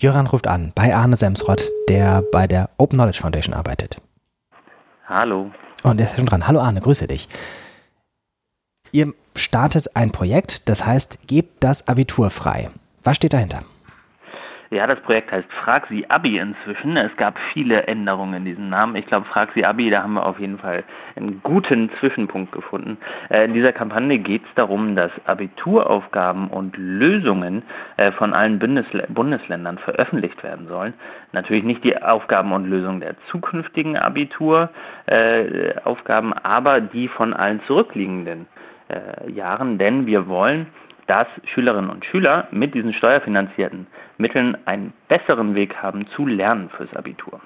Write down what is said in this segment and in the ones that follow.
Jöran ruft an bei Arne Semsrott, der bei der Open Knowledge Foundation arbeitet. Hallo. Und der ist ja schon dran. Hallo Arne, grüße dich. Ihr startet ein Projekt, das heißt, gebt das Abitur frei. Was steht dahinter? Ja, das Projekt heißt Frag Sie Abi inzwischen. Es gab viele Änderungen in diesem Namen. Ich glaube, Frag Sie Abi, da haben wir auf jeden Fall einen guten Zwischenpunkt gefunden. Äh, in dieser Kampagne geht es darum, dass Abituraufgaben und Lösungen äh, von allen Bundesl Bundesländern veröffentlicht werden sollen. Natürlich nicht die Aufgaben und Lösungen der zukünftigen Abituraufgaben, äh, aber die von allen zurückliegenden äh, Jahren, denn wir wollen dass Schülerinnen und Schüler mit diesen steuerfinanzierten Mitteln einen besseren Weg haben zu lernen fürs Abitur.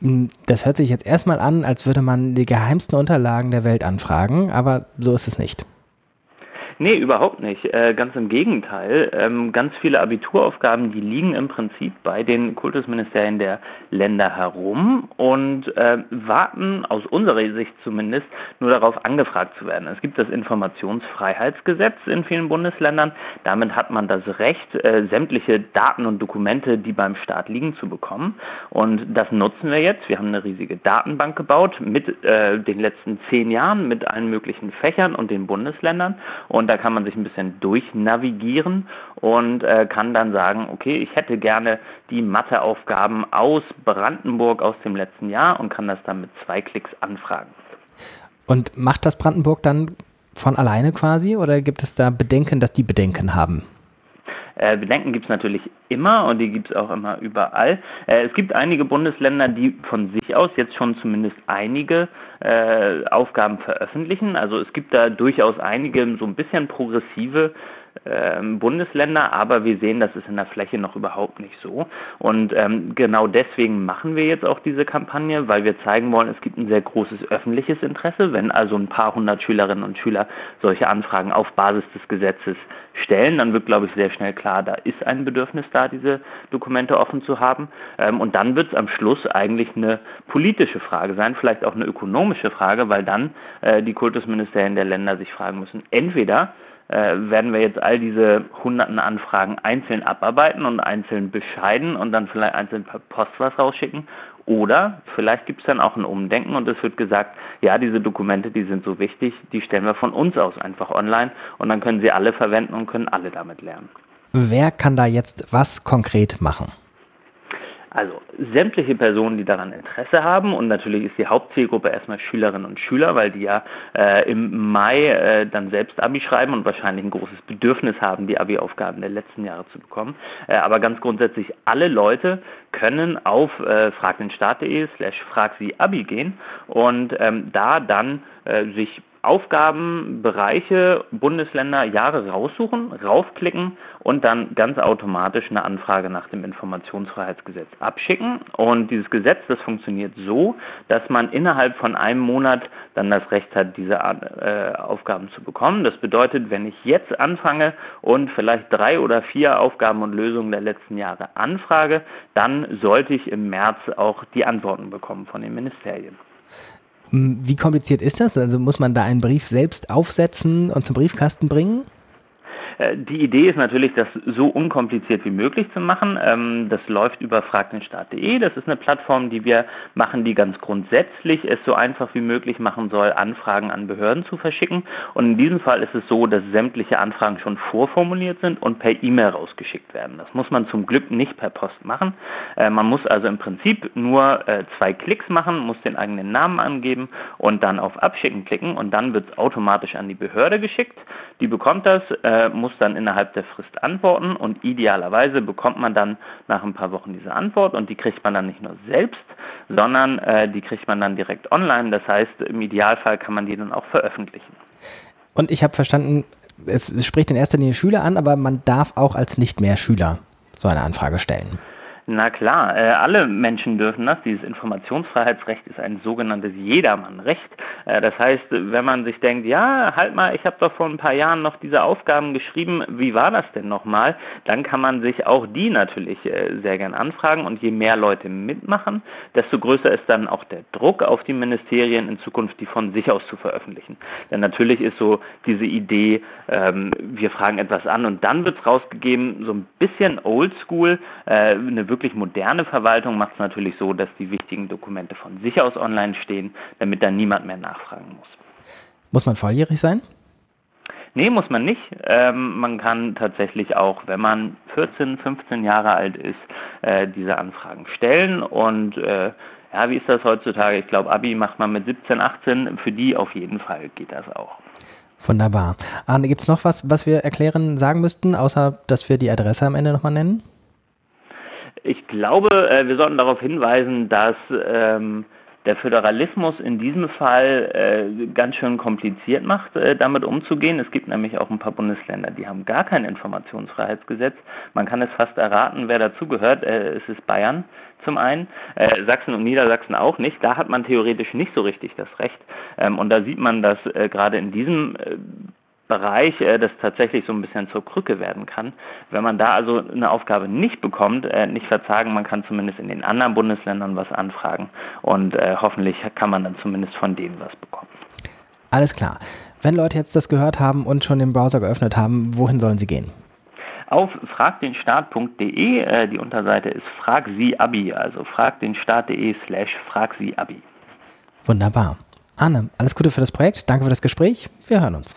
Hm, das hört sich jetzt erstmal an, als würde man die geheimsten Unterlagen der Welt anfragen, aber so ist es nicht. Nee, überhaupt nicht. Äh, ganz im Gegenteil. Ähm, ganz viele Abituraufgaben, die liegen im Prinzip bei den Kultusministerien der Länder herum und äh, warten aus unserer Sicht zumindest nur darauf angefragt zu werden. Es gibt das Informationsfreiheitsgesetz in vielen Bundesländern. Damit hat man das Recht, äh, sämtliche Daten und Dokumente, die beim Staat liegen, zu bekommen. Und das nutzen wir jetzt. Wir haben eine riesige Datenbank gebaut mit äh, den letzten zehn Jahren, mit allen möglichen Fächern und den Bundesländern. Und und da kann man sich ein bisschen durchnavigieren und äh, kann dann sagen, okay, ich hätte gerne die Matheaufgaben aus Brandenburg aus dem letzten Jahr und kann das dann mit zwei Klicks anfragen. Und macht das Brandenburg dann von alleine quasi oder gibt es da Bedenken, dass die Bedenken haben? Äh, Bedenken gibt es natürlich immer und die gibt es auch immer überall. Äh, es gibt einige Bundesländer, die von sich aus jetzt schon zumindest einige äh, Aufgaben veröffentlichen. Also es gibt da durchaus einige so ein bisschen progressive Bundesländer, aber wir sehen, das ist in der Fläche noch überhaupt nicht so. Und ähm, genau deswegen machen wir jetzt auch diese Kampagne, weil wir zeigen wollen, es gibt ein sehr großes öffentliches Interesse. Wenn also ein paar hundert Schülerinnen und Schüler solche Anfragen auf Basis des Gesetzes stellen, dann wird, glaube ich, sehr schnell klar, da ist ein Bedürfnis da, diese Dokumente offen zu haben. Ähm, und dann wird es am Schluss eigentlich eine politische Frage sein, vielleicht auch eine ökonomische Frage, weil dann äh, die Kultusministerien der Länder sich fragen müssen, entweder werden wir jetzt all diese hunderten Anfragen einzeln abarbeiten und einzeln bescheiden und dann vielleicht einzeln per Post was rausschicken. Oder vielleicht gibt es dann auch ein Umdenken und es wird gesagt, ja, diese Dokumente, die sind so wichtig, die stellen wir von uns aus einfach online und dann können sie alle verwenden und können alle damit lernen. Wer kann da jetzt was konkret machen? Also sämtliche Personen, die daran Interesse haben und natürlich ist die Hauptzielgruppe erstmal Schülerinnen und Schüler, weil die ja äh, im Mai äh, dann selbst Abi schreiben und wahrscheinlich ein großes Bedürfnis haben, die Abi-Aufgaben der letzten Jahre zu bekommen. Äh, aber ganz grundsätzlich alle Leute können auf äh, fragdenstaat.de slash frag sie Abi gehen und ähm, da dann äh, sich Aufgaben, Bereiche, Bundesländer, Jahre raussuchen, raufklicken und dann ganz automatisch eine Anfrage nach dem Informationsfreiheitsgesetz abschicken. Und dieses Gesetz, das funktioniert so, dass man innerhalb von einem Monat dann das Recht hat, diese äh, Aufgaben zu bekommen. Das bedeutet, wenn ich jetzt anfange und vielleicht drei oder vier Aufgaben und Lösungen der letzten Jahre anfrage, dann sollte ich im März auch die Antworten bekommen von den Ministerien. Wie kompliziert ist das? Also muss man da einen Brief selbst aufsetzen und zum Briefkasten bringen? Äh, die Idee ist natürlich, das so unkompliziert wie möglich zu machen. Ähm, das läuft über fragdenstaat.de. Das ist eine Plattform, die wir machen, die ganz grundsätzlich es so einfach wie möglich machen soll, Anfragen an Behörden zu verschicken. Und in diesem Fall ist es so, dass sämtliche Anfragen schon vorformuliert sind und per E-Mail rausgeschickt werden. Das muss man zum Glück nicht per Post machen. Äh, man muss also im Prinzip nur äh, zwei Klicks machen, muss den eigenen Namen angeben und dann auf Abschicken klicken und dann wird es automatisch an die Behörde geschickt. Die bekommt das, muss muss dann innerhalb der Frist antworten und idealerweise bekommt man dann nach ein paar Wochen diese Antwort und die kriegt man dann nicht nur selbst, sondern äh, die kriegt man dann direkt online. Das heißt, im Idealfall kann man die dann auch veröffentlichen. Und ich habe verstanden, es spricht in erster Linie Schüler an, aber man darf auch als nicht mehr Schüler so eine Anfrage stellen. Na klar, äh, alle Menschen dürfen das. Dieses Informationsfreiheitsrecht ist ein sogenanntes Jedermannrecht. Äh, das heißt, wenn man sich denkt, ja, halt mal, ich habe doch vor ein paar Jahren noch diese Aufgaben geschrieben, wie war das denn nochmal? Dann kann man sich auch die natürlich äh, sehr gern anfragen und je mehr Leute mitmachen, desto größer ist dann auch der Druck auf die Ministerien in Zukunft, die von sich aus zu veröffentlichen. Denn natürlich ist so diese Idee, ähm, wir fragen etwas an und dann wird es rausgegeben, so ein bisschen oldschool, eine moderne Verwaltung macht es natürlich so, dass die wichtigen Dokumente von sich aus online stehen, damit dann niemand mehr nachfragen muss. Muss man volljährig sein? Nee, muss man nicht. Ähm, man kann tatsächlich auch, wenn man 14, 15 Jahre alt ist, äh, diese Anfragen stellen. Und äh, ja, wie ist das heutzutage? Ich glaube, Abi macht man mit 17, 18. Für die auf jeden Fall geht das auch. Wunderbar. Arne, gibt es noch was, was wir erklären, sagen müssten, außer dass wir die Adresse am Ende nochmal nennen? Ich glaube, äh, wir sollten darauf hinweisen, dass ähm, der Föderalismus in diesem Fall äh, ganz schön kompliziert macht, äh, damit umzugehen. Es gibt nämlich auch ein paar Bundesländer, die haben gar kein Informationsfreiheitsgesetz. Man kann es fast erraten, wer dazugehört. Äh, es ist Bayern zum einen, äh, Sachsen und Niedersachsen auch nicht. Da hat man theoretisch nicht so richtig das Recht. Ähm, und da sieht man, dass äh, gerade in diesem äh, Bereich äh, das tatsächlich so ein bisschen zur Krücke werden kann. Wenn man da also eine Aufgabe nicht bekommt, äh, nicht verzagen, man kann zumindest in den anderen Bundesländern was anfragen und äh, hoffentlich kann man dann zumindest von denen was bekommen. Alles klar. Wenn Leute jetzt das gehört haben und schon den Browser geöffnet haben, wohin sollen sie gehen? Auf fragdenstaat.de, äh, die Unterseite ist Frag Sie Abi, also fragdenstaat.de slash Frag Sie Abi. Wunderbar. Anne, alles Gute für das Projekt, danke für das Gespräch, wir hören uns.